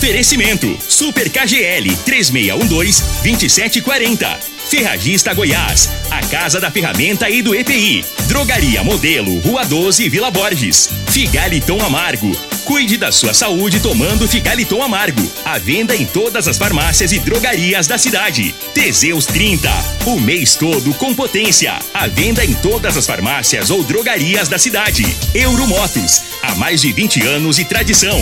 Oferecimento: Super KGL 3612-2740. Ferragista Goiás, a Casa da Ferramenta e do EPI. Drogaria Modelo, Rua 12, Vila Borges. Figaliton Amargo. Cuide da sua saúde tomando Figaliton Amargo. A venda em todas as farmácias e drogarias da cidade. Teseus 30. O mês todo com potência. A venda em todas as farmácias ou drogarias da cidade. Euromotos. Há mais de 20 anos e tradição.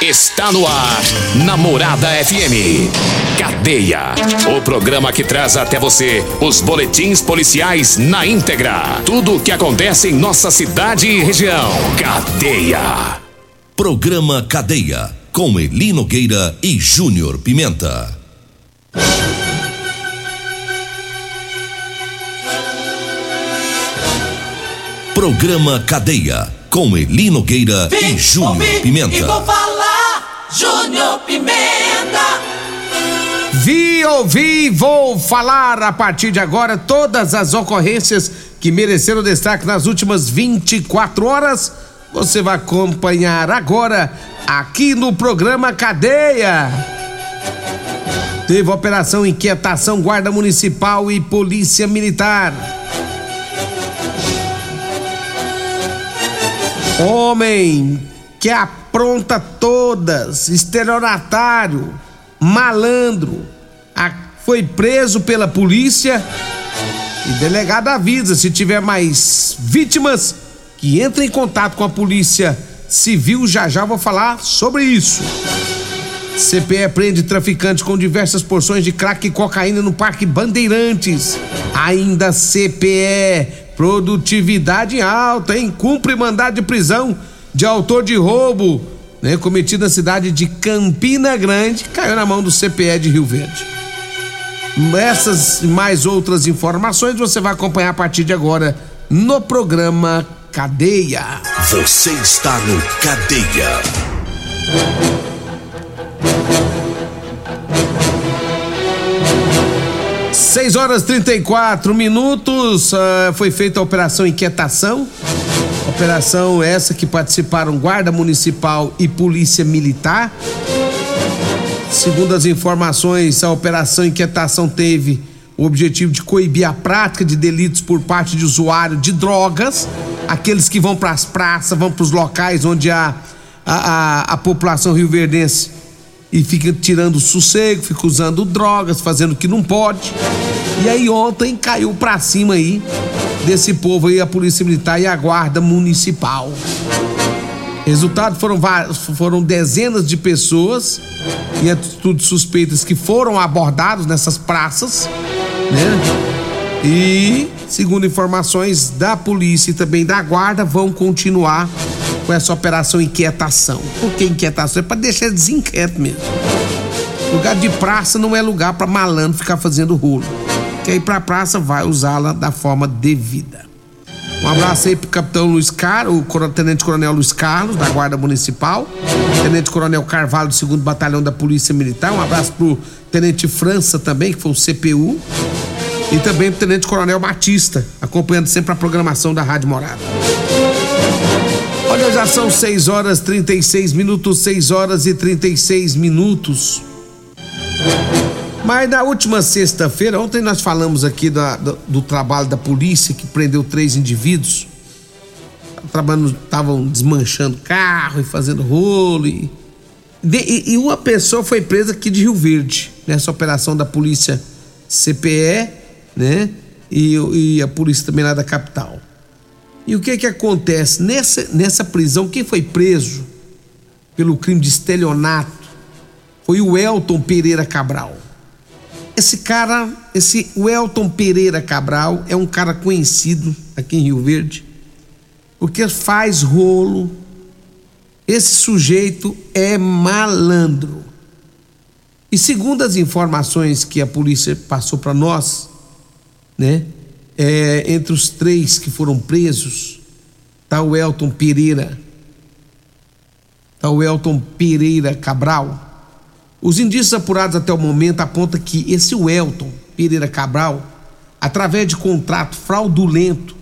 Está no ar, Namorada FM. Cadeia. O programa que traz até você os boletins policiais na íntegra. Tudo o que acontece em nossa cidade e região. Cadeia. Programa Cadeia. Com Eli Nogueira e Júnior Pimenta. Programa Cadeia. Com Eli Nogueira Vim, e Júnior Pimenta. E vou falar, Júnior Pimenta. Vi, ouvi, vou falar a partir de agora todas as ocorrências que mereceram destaque nas últimas 24 horas. Você vai acompanhar agora aqui no programa Cadeia. Teve operação Inquietação Guarda Municipal e Polícia Militar. Homem que apronta todas, estelionatário, malandro, foi preso pela polícia e delegado avisa se tiver mais vítimas que entre em contato com a polícia civil. Já já vou falar sobre isso. CPE prende traficante com diversas porções de crack e cocaína no Parque Bandeirantes. Ainda CPE, produtividade alta, hein? Cumpre mandado de prisão de autor de roubo, né? Cometido na cidade de Campina Grande, caiu na mão do CPE de Rio Verde. Essas e mais outras informações você vai acompanhar a partir de agora no programa Cadeia. Você está no Cadeia. 6 horas 34 minutos. ah, foi feita a Operação Inquietação. Operação essa que participaram Guarda Municipal e Polícia Militar. Segundo as informações, a Operação Inquietação teve o objetivo de coibir a prática de delitos por parte de usuário de drogas, aqueles que vão para as praças, vão para os locais onde a, a, a, a população rioverdense e fica tirando sossego, fica usando drogas, fazendo o que não pode. E aí ontem caiu pra cima aí desse povo aí a Polícia Militar e a Guarda Municipal. Resultado foram foram dezenas de pessoas em atitudes suspeitas que foram abordados nessas praças, né? E segundo informações da polícia e também da guarda, vão continuar com essa operação inquietação. Por que inquietação? É pra deixar desinquieto mesmo. Lugar de praça não é lugar pra malandro ficar fazendo rolo. Quer ir pra praça, vai usá-la da forma devida. Um abraço aí pro capitão Luiz Carlos, o tenente coronel Luiz Carlos, da Guarda Municipal, tenente coronel Carvalho, do 2 Batalhão da Polícia Militar. Um abraço pro tenente França também, que foi o CPU. E também pro tenente coronel Batista, acompanhando sempre a programação da Rádio Morada. Olha, já são 6 horas 36 minutos, 6 horas e 36 minutos. Mas na última sexta-feira, ontem nós falamos aqui da- do, do trabalho da polícia que prendeu três indivíduos. Estavam desmanchando carro e fazendo rolo. E, e- e uma pessoa foi presa aqui de Rio Verde, nessa operação da polícia CPE, né? E, e a polícia também lá da capital. E o que que acontece? Nessa, nessa prisão, quem foi preso pelo crime de estelionato foi o Elton Pereira Cabral. Esse cara, esse Welton Pereira Cabral é um cara conhecido aqui em Rio Verde, porque faz rolo. Esse sujeito é malandro. E segundo as informações que a polícia passou para nós, né? é, entre os três que foram presos, tá o Elton Pereira, tá o Elton Pereira Cabral. Os indícios apurados até o momento apontam que esse Welton Pereira Cabral, através de contrato fraudulento,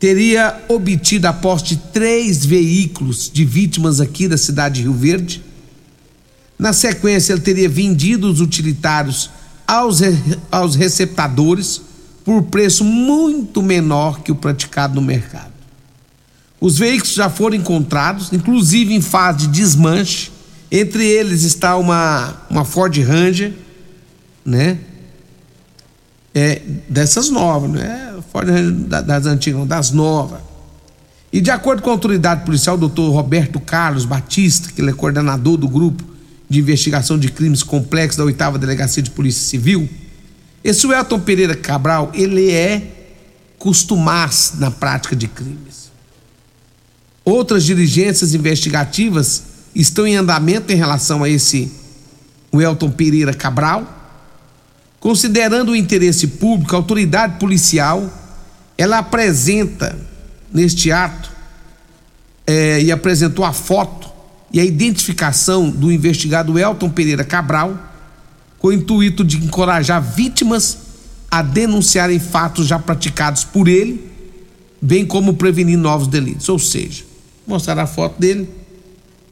teria obtido a posse de três veículos de vítimas aqui da cidade de Rio Verde. Na sequência, ele teria vendido os utilitários aos, aos receptadores por preço muito menor que o praticado no mercado. Os veículos já foram encontrados, inclusive em fase de desmanche. Entre eles está uma, uma Ford Ranger, né? É, dessas novas, não é Ford Ranger das antigas, não, das novas. E de acordo com a autoridade policial, o doutor Roberto Carlos Batista, que ele é coordenador do grupo de investigação de crimes complexos da oitava delegacia de polícia civil, esse Welton Pereira Cabral, ele é costumaz na prática de crimes. Outras diligências investigativas estão em andamento em relação a esse Welton Pereira Cabral. Considerando o interesse público, a autoridade policial ela apresenta neste ato é, e apresentou a foto e a identificação do investigado Elton Pereira Cabral, com o intuito de encorajar vítimas a denunciarem fatos já praticados por ele, bem como prevenir novos delitos. Ou seja, mostrar a foto dele,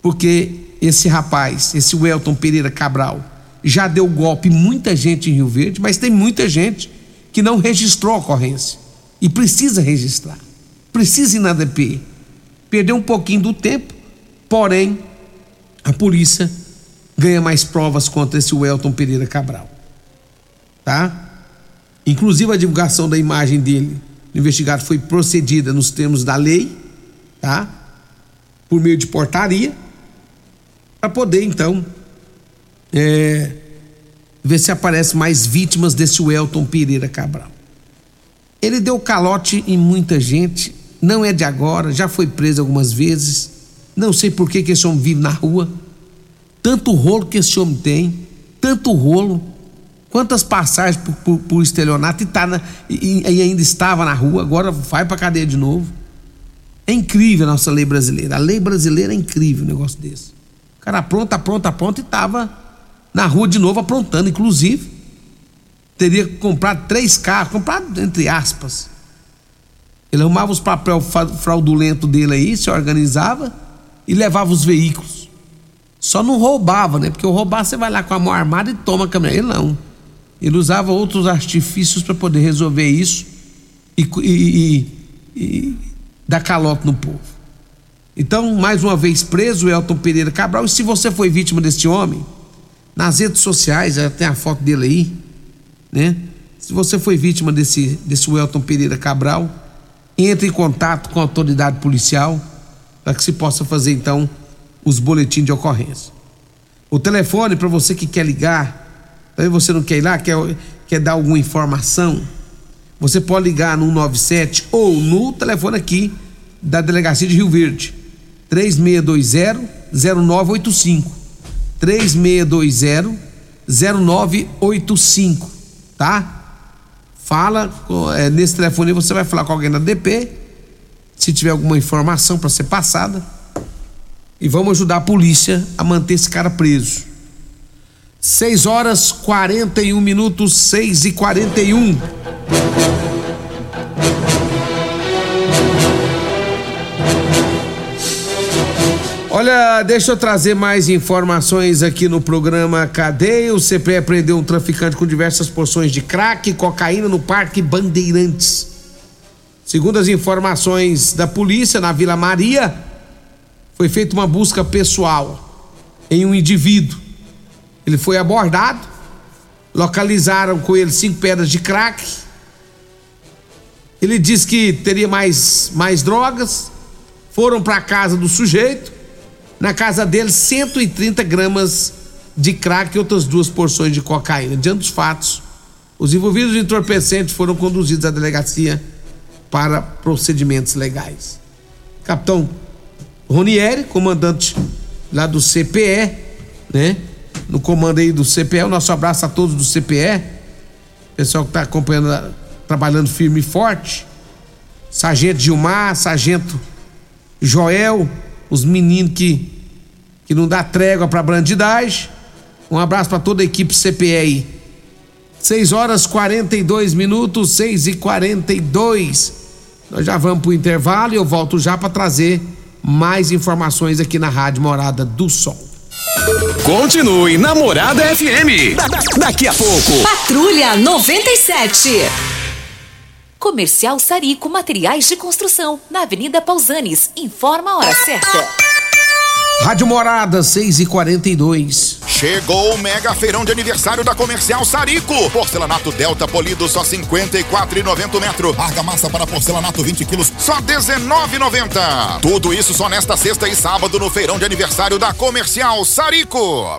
porque esse rapaz, esse Welton Pereira Cabral, já deu golpe muita gente em Rio Verde, mas tem muita gente que não registrou a ocorrência e precisa registrar, precisa ir na DP. Perdeu um pouquinho do tempo, porém a polícia ganha mais provas contra esse Welton Pereira Cabral. Tá? Inclusive a divulgação da imagem dele, do investigado, foi procedida nos termos da lei, tá? Por meio de portaria, para poder então é, ver se aparece mais vítimas desse Welton Pereira Cabral. Ele deu calote em muita gente, não é de agora, já foi preso algumas vezes. Não sei por que, que esse homem vive na rua. Tanto rolo que esse homem tem, tanto rolo. Quantas passagens por, por, por estelionato e, tá na, e, e, ainda estava na rua, agora vai para cadeia de novo. É incrível a nossa lei brasileira. A lei brasileira é incrível um negócio desse. O cara apronta, apronta, apronta e estava na rua de novo aprontando. Inclusive, teria comprado três carros, comprado entre aspas. Ele arrumava os papel fraudulento dele aí, se organizava e levava os veículos. Só não roubava, né? Porque o roubar você vai lá com a mão armada e toma a câmera. Ele não. Ele usava outros artifícios para poder resolver isso e, e, e, e dar calote no povo. Então, mais uma vez preso, Elton Pereira Cabral. E se você foi vítima desse homem, nas redes sociais, tem a foto dele aí, né? Se você foi vítima desse, desse Welton Pereira Cabral, entre em contato com a autoridade policial para que se possa fazer então os boletins de ocorrência. O telefone para você que quer ligar, aí você não quer ir lá, quer, quer dar alguma informação, você pode ligar no 97 ou no telefone aqui da delegacia de Rio Verde, 3620 0985. 3620 0985, tá? Fala é, nesse telefone você vai falar com alguém da DP, se tiver alguma informação para ser passada, e vamos ajudar a polícia a manter esse cara preso. 6 horas 41 minutos, 6 e 41. Olha, deixa eu trazer mais informações aqui no programa Cadeia. O CPE prendeu um traficante com diversas porções de crack e cocaína no Parque Bandeirantes. Segundo as informações da polícia, na Vila Maria, foi feita uma busca pessoal em um indivíduo. Ele foi abordado, localizaram com ele cinco pedras de crack. Ele disse que teria mais, mais drogas. Foram para a casa do sujeito na casa dele 130 gramas de crack e outras duas porções de cocaína. Diante dos fatos, os envolvidos em entorpecente foram conduzidos à delegacia para procedimentos legais. Capitão Ronieri, comandante lá do CPE, né? No comando aí do CPE, o nosso abraço a todos do CPE, pessoal que está acompanhando, trabalhando firme e forte. Sargento Gilmar, Sargento Joel, os meninos que, que não dá trégua para bandidagem. Um abraço para toda a equipe CPE aí. 6 horas 42 minutos, 6 e 42. Nós já vamos para o intervalo e eu volto já para trazer mais informações aqui na Rádio Morada do Sol. Continue Namorada FM. Da, da, daqui a pouco. Patrulha 97. Comercial Sarico Materiais de Construção, na Avenida Pausanes. Informa a hora certa. Rádio Morada, 6 e 42 Chegou o mega feirão de aniversário da Comercial Sarico. Porcelanato Delta polido só 54,90 metro. Argamassa para porcelanato 20 quilos só 19,90. Tudo isso só nesta sexta e sábado no feirão de aniversário da Comercial Sarico.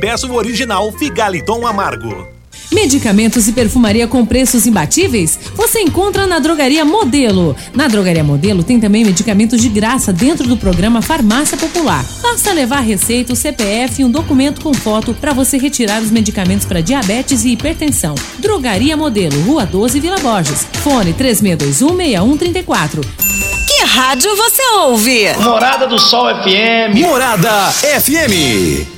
peço o original Figaliton Amargo. Medicamentos e perfumaria com preços imbatíveis? Você encontra na Drogaria Modelo. Na Drogaria Modelo tem também medicamentos de graça dentro do programa Farmácia Popular. Basta levar receita, o CPF e um documento com foto para você retirar os medicamentos para diabetes e hipertensão. Drogaria Modelo, Rua 12, Vila Borges. Fone 36216134. Que rádio você ouve? Morada do Sol FM. Morada FM.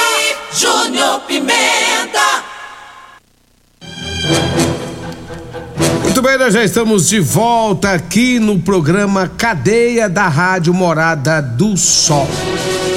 Júnior Pimenta. Muito bem, nós já estamos de volta aqui no programa Cadeia da Rádio Morada do Sol.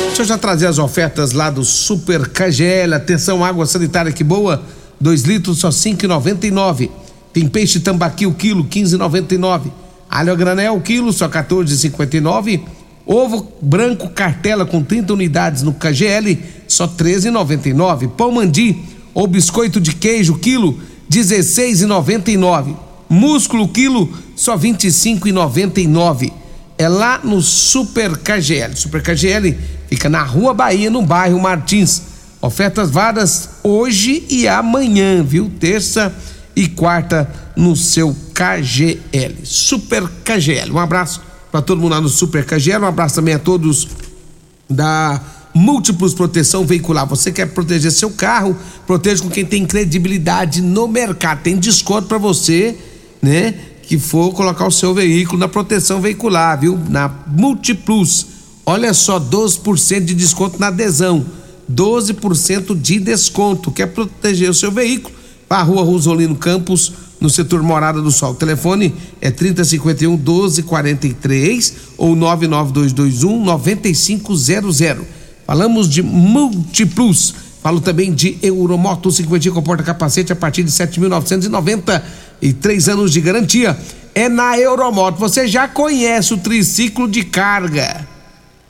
Deixa eu já trazer as ofertas lá do Super KGL. Atenção, água sanitária que boa, 2 litros só 5,99. Tem peixe tambaqui o quilo, 15,99. Alho a granel, quilo, só 14,59. Ovo branco cartela com 30 unidades no KGL, só 13,99. Pão mandi ou biscoito de queijo, quilo, 16,99. Músculo, quilo, só 25,99. É lá no Super KGL. Super KGL fica na Rua Bahia, no bairro Martins. Ofertas varas hoje e amanhã, viu? Terça e quarta no seu KGL. Super KGL. Um abraço para todo mundo lá no Super KGL. Um abraço também a todos da Múltiplos Proteção Veicular. Você quer proteger seu carro? Proteja com quem tem credibilidade no mercado. Tem desconto para você, né? Que for colocar o seu veículo na proteção veicular, viu? Na Multiplus. Olha só, 12% de desconto na adesão. 12% de desconto. Quer proteger o seu veículo? Para a rua Rosolino Campos, no setor Morada do Sol. O telefone é 3051 1243 ou 99221 9500. Falamos de Multiplus. Falo também de Euromoto 50 com porta-capacete a partir de 7.990 e três anos de garantia. É na Euromoto. Você já conhece o triciclo de carga,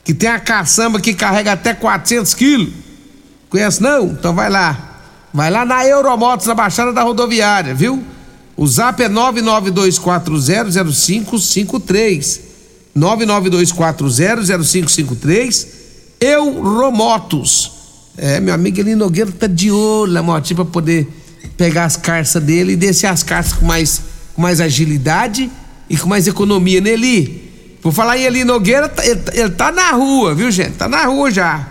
que tem a caçamba que carrega até 400 quilos. Conhece não? Então vai lá Vai lá na Euromotos, na Baixada da Rodoviária, viu? O zap é 992400553. 992400553. Euromotos. É, meu amigo Eli Nogueira tá de olho na motinha pra poder pegar as carças dele e descer as carças com mais, com mais agilidade e com mais economia, né, Eli? Por falar em Eli Nogueira, tá- ele, ele tá na rua, viu, gente? Tá na rua já.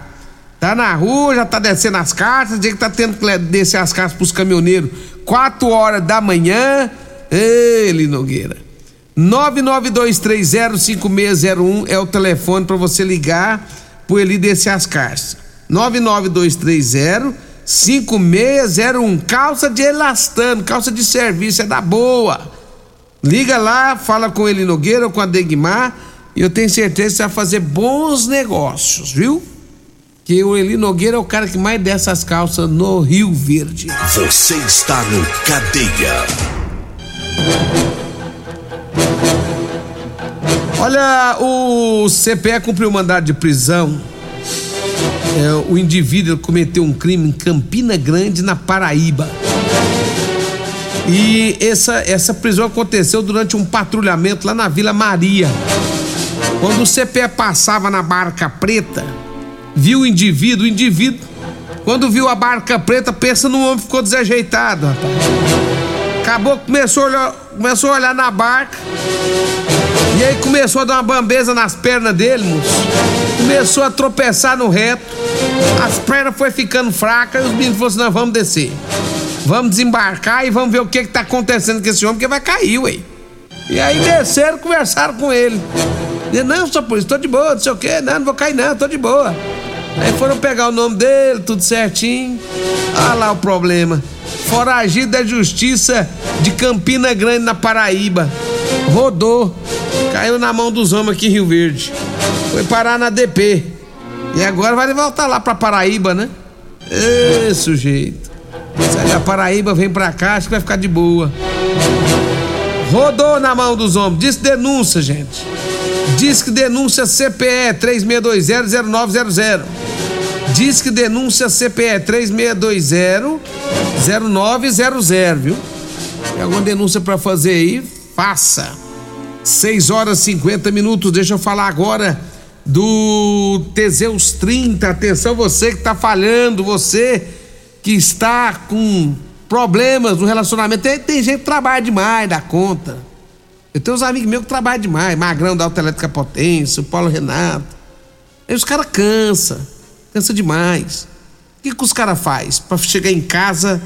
Tá na rua, já tá descendo as cartas, dia que tá tendo que descer as cartas pros caminhoneiros 4 horas da manhã. Eli Nogueira. 992305601 é o telefone para você ligar pro Eli descer as cartas. 99230 5601. Calça de elastano, calça de serviço, é da boa. Liga lá, fala com ele Nogueira ou com a Degmar e eu tenho certeza que você vai fazer bons negócios, viu? Que o Eli Nogueira é o cara que mais desce as calças no Rio Verde. Você está no Cadeia. Olha, o CPE cumpriu mandado de prisão. É, o indivíduo cometeu um crime em Campina Grande, na Paraíba. E essa, essa prisão aconteceu durante um patrulhamento lá na Vila Maria. Quando o CPE passava na barca preta, viu o indivíduo, o indivíduo, quando viu a barca preta, pensa no homem que ficou desajeitado, rapaz. Acabou, começou a olhar, começou a olhar na barca. E aí começou a dar uma bambeza nas pernas dele, moço. Começou a tropeçar no reto. As pernas foi ficando fracas e os meninos falaram assim: não, vamos descer. Vamos desembarcar e vamos ver o que, que tá acontecendo com esse homem, porque vai cair, ué. E aí desceram, conversaram com ele. Ele, não, só por isso, tô de boa, não sei o quê, não, não vou cair não, tô de boa. Aí foram pegar o nome dele, tudo certinho. Ah lá o problema. Foragido da justiça de Campina Grande, na Paraíba. Rodou. Caiu na mão dos homens aqui em Rio Verde. Foi parar na DP. E agora vai voltar lá pra Paraíba, né? Ê, sujeito. Sai da Paraíba, vem pra cá, acho que vai ficar de boa. Rodou na mão dos homens. Diz denúncia, gente. Diz que denúncia CPE 36200900. Diz que denúncia CPE 36200900, viu? Tem alguma denúncia pra fazer aí? Faça. 6 horas e 50 minutos. Deixa eu falar agora do Teseus 30. Atenção, você que tá falhando, você que está com problemas no relacionamento. Tem, tem gente que trabalha demais da conta. Eu tenho uns amigos meus que trabalham demais. Magrão da Autoelétrica Potência, o Paulo Renato. Aí os caras cansa, cansa demais. O que, que os caras faz para chegar em casa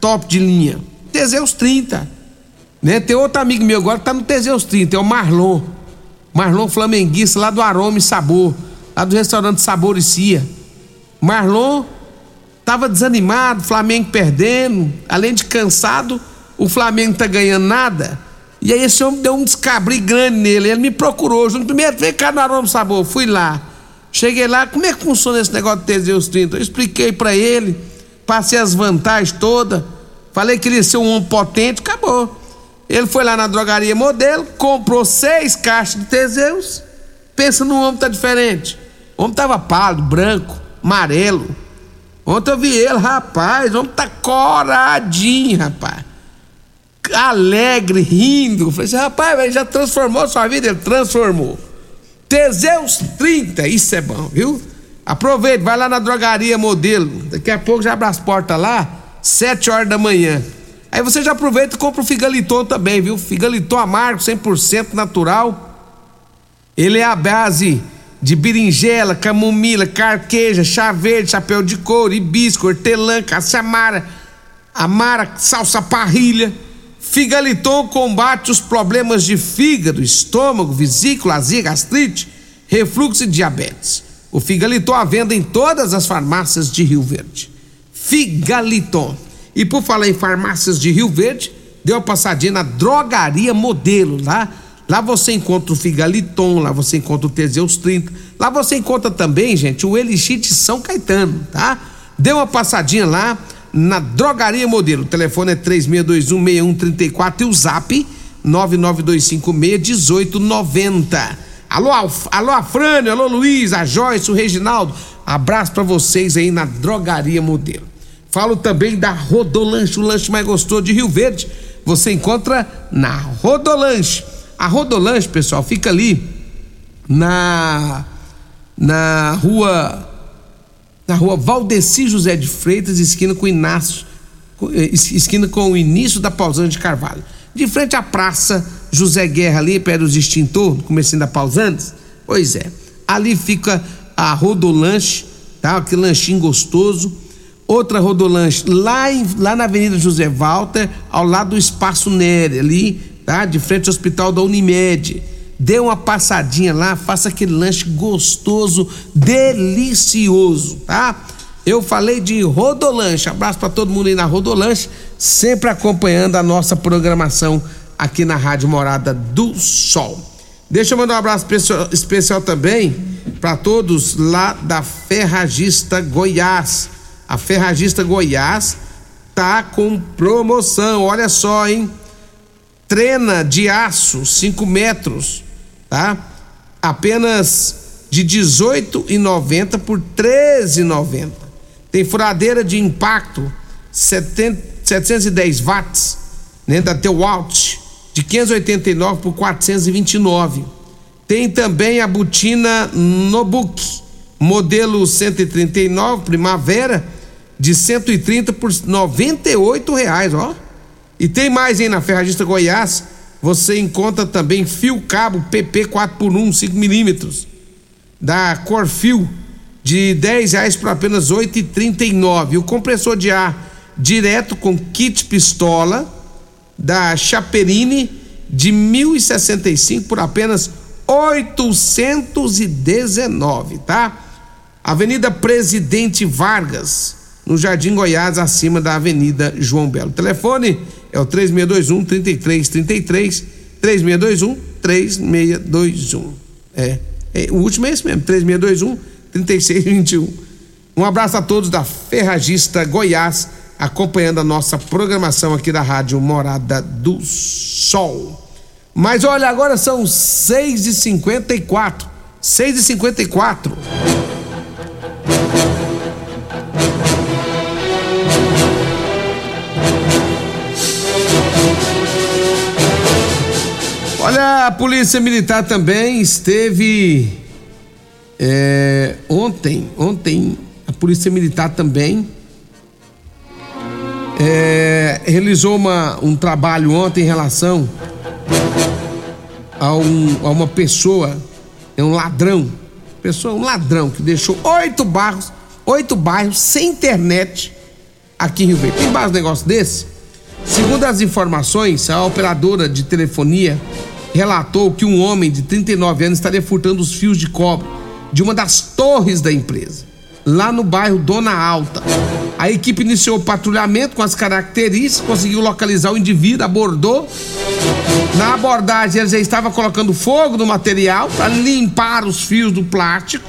top de linha? Teseus 30. Né? Tem outro amigo meu agora que tá no Teseus 30, é o Marlon. Marlon Flamenguista, lá do Aroma e Sabor, lá do restaurante Sabor e Cia. Marlon tava desanimado, Flamengo perdendo, além de cansado, o Flamengo tá ganhando nada. E aí esse homem deu um descabri grande nele. Ele me procurou, junto primeiro, vem cá no Aroma e Sabor. Fui lá. Cheguei lá, como é que funciona esse negócio de Teseus 30? Eu expliquei para ele, passei as vantagens todas, falei que ele ia ser um homem potente, acabou. Ele foi lá na drogaria modelo, comprou seis caixas de Teseus. Pensa no homem tá diferente. O homem tava pálido, branco, amarelo. Ontem eu vi ele, rapaz, o homem tá coradinho, rapaz. Alegre, rindo. Falei assim, rapaz, ele já transformou sua vida? Ele transformou. Teseus 30, isso é bom, viu? Aproveita, vai lá na drogaria modelo. Daqui a pouco já abre as portas lá, 7 horas da manhã. Aí você já aproveita e compra o Figaliton também, viu? Figaliton amargo, 100% natural. Ele é a base de berinjela, camomila, carqueja, chá verde, chapéu de couro, hibisco, hortelã, caça-amara, amara, salsa parrilha. Figaliton combate os problemas de fígado, estômago, vesícula, azia, gastrite, refluxo e diabetes. O Figaliton à venda em todas as farmácias de Rio Verde. Figaliton. E por falar em farmácias de Rio Verde, deu uma passadinha na Drogaria Modelo, lá. Lá você encontra o Figaliton, lá você encontra o Teseus 30. Lá você encontra também, gente, o Elixir de São Caetano, tá? Dê uma passadinha lá na Drogaria Modelo. O telefone é 36216134 e o Zap 992561890. Alô, alô, Afrânio, alô, Luiz, a Joyce, o Reginaldo. Abraço pra vocês aí na Drogaria Modelo. Falo também da Rodolanche, o lanche mais gostoso de Rio Verde. Você encontra na Rodolanche. A Rodolanche, pessoal, fica ali na na rua na rua Valdeci José de Freitas, esquina com Inácio, eh, esquina com o início da Pausante de Carvalho. De frente à praça José Guerra ali, perto dos extintor, no começo da Pausantes. Pois é. Ali fica a Rodolanche, tá? Aquele lanchinho gostoso. Outra Rodolanche lá, em, lá na Avenida José Walter, ao lado do Espaço Nery, ali, tá? De frente ao Hospital da Unimed. Dê uma passadinha lá, faça aquele lanche gostoso, delicioso, tá? Eu falei de Rodolanche. Abraço para todo mundo aí na Rodolanche, sempre acompanhando a nossa programação aqui na Rádio Morada do Sol. Deixa eu mandar um abraço especial, também para todos lá da Ferragista Goiás. A Ferragista Goiás tá com promoção, olha só, hein? Trena de aço, 5 metros, tá? Apenas de 18,90 por 13,90. Tem furadeira de impacto 70, 710 watts, né, da Tewalt, de 589 por 429. Tem também a botina Nobook, modelo 139 Primavera, de 130 por 98 reais, ó. E tem mais, hein, na Ferragista Goiás, você encontra também fio cabo PP 4x1 5 milímetros da Corfil de 10 reais por apenas 8,39. O compressor de ar direto com kit pistola da Chaperini de 1.065 por apenas 819, tá? Avenida Presidente Vargas, no Jardim Goiás, acima da Avenida João Belo. Telefone é o 3621 3333 3621 3621. É, é, o último é esse mesmo, 3621 3621. Um abraço a todos da Ferragista Goiás, acompanhando a nossa programação aqui da Rádio Morada do Sol. Mas olha, agora são 6h54. 6h54. Olha, a Polícia Militar também esteve é, ontem, ontem a Polícia Militar também é, realizou uma, um trabalho ontem em relação a, um, a uma pessoa, é um ladrão, pessoa, um ladrão que deixou oito bairros, oito bairros sem internet aqui em Rio Verde. Tem mais um negócio desse? Segundo as informações, a operadora de telefonia relatou que um homem de 39 anos estaria furtando os fios de cobre de uma das torres da empresa, lá no bairro Dona Alta. A equipe iniciou o patrulhamento com as características, conseguiu localizar o indivíduo, abordou. Na abordagem, ele já estava colocando fogo no material para limpar os fios do plástico.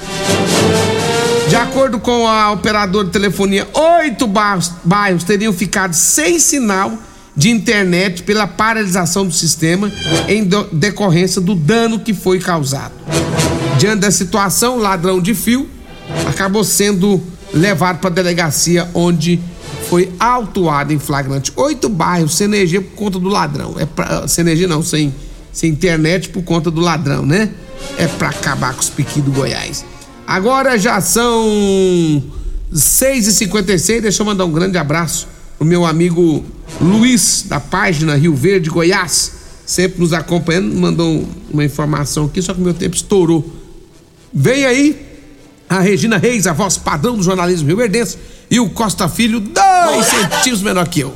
De acordo com a operadora de telefonia, oito bairros, bairros teriam ficado sem sinal de internet pela paralisação do sistema em decorrência do dano que foi causado. Diante da situação, o ladrão de fio acabou sendo levado para a delegacia onde foi autuado em flagrante. Oito bairros sem energia por conta do ladrão. É pra, sem energia não, sem, sem internet por conta do ladrão, né? É para acabar com os piquinhos do Goiás. Agora já são 6h56, deixa eu mandar um grande abraço o meu amigo Luiz, da página Rio Verde, Goiás, sempre nos acompanhando, mandou uma informação aqui, só que meu tempo estourou. Vem aí a Regina Reis, a voz padrão do jornalismo rio-verdense, e o Costa Filho, dois centímetros menor que eu.